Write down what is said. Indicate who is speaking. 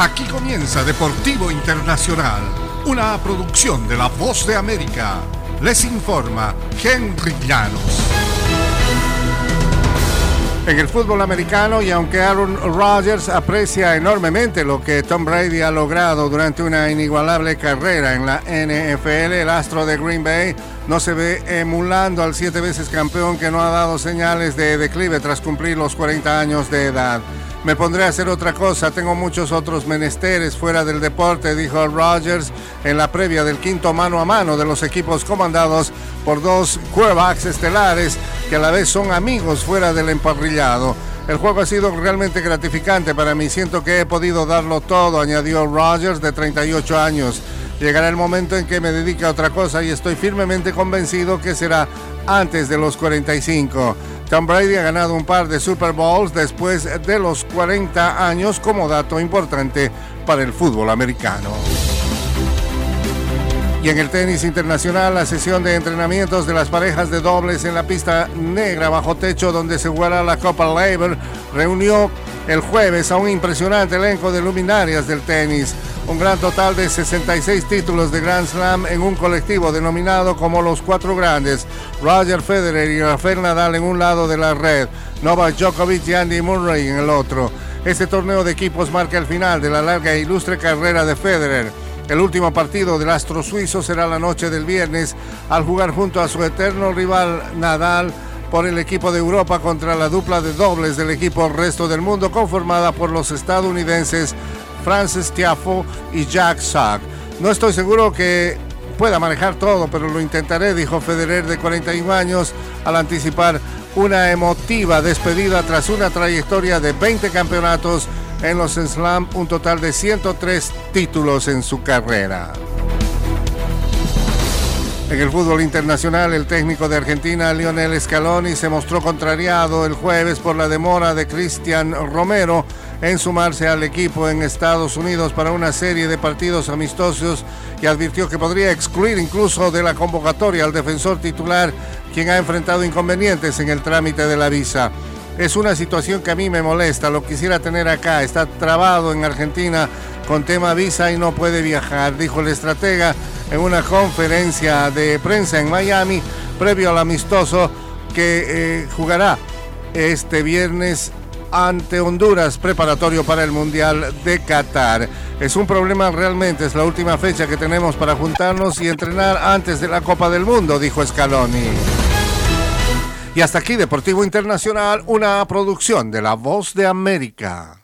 Speaker 1: Aquí comienza Deportivo Internacional, una producción de La Voz de América. Les informa Henry Llanos. En el fútbol americano, y aunque Aaron Rodgers aprecia enormemente lo que Tom Brady ha logrado durante una inigualable carrera en la NFL, el astro de Green Bay no se ve emulando al siete veces campeón que no ha dado señales de declive tras cumplir los 40 años de edad. Me pondré a hacer otra cosa, tengo muchos otros menesteres fuera del deporte, dijo Rogers en la previa del quinto mano a mano de los equipos comandados por dos quarterbacks estelares que a la vez son amigos fuera del emparrillado. El juego ha sido realmente gratificante para mí, siento que he podido darlo todo, añadió Rogers de 38 años. Llegará el momento en que me dedique a otra cosa y estoy firmemente convencido que será antes de los 45. Tom Brady ha ganado un par de Super Bowls después de los 40 años como dato importante para el fútbol americano. Y en el tenis internacional, la sesión de entrenamientos de las parejas de dobles en la pista negra bajo techo donde se jugará la Copa Labor reunió el jueves a un impresionante elenco de luminarias del tenis. Un gran total de 66 títulos de Grand Slam en un colectivo denominado como los Cuatro Grandes. Roger Federer y Rafael Nadal en un lado de la red, Novak Djokovic y Andy Murray en el otro. Este torneo de equipos marca el final de la larga e ilustre carrera de Federer. El último partido del astro suizo será la noche del viernes al jugar junto a su eterno rival Nadal por el equipo de Europa contra la dupla de dobles del equipo Resto del Mundo conformada por los estadounidenses Francis Tiafo y Jack Sack. No estoy seguro que pueda manejar todo, pero lo intentaré, dijo Federer de 41 años al anticipar una emotiva despedida tras una trayectoria de 20 campeonatos en los Slam, un total de 103 títulos en su carrera. En el fútbol internacional, el técnico de Argentina, Lionel Scaloni, se mostró contrariado el jueves por la demora de Cristian Romero en sumarse al equipo en Estados Unidos para una serie de partidos amistosos y advirtió que podría excluir incluso de la convocatoria al defensor titular, quien ha enfrentado inconvenientes en el trámite de la visa. Es una situación que a mí me molesta, lo quisiera tener acá, está trabado en Argentina con tema visa y no puede viajar, dijo el estratega en una conferencia de prensa en Miami previo al amistoso que eh, jugará este viernes ante Honduras, preparatorio para el Mundial de Qatar. Es un problema realmente, es la última fecha que tenemos para juntarnos y entrenar antes de la Copa del Mundo, dijo Scaloni. Y hasta aquí Deportivo Internacional, una producción de La Voz de América.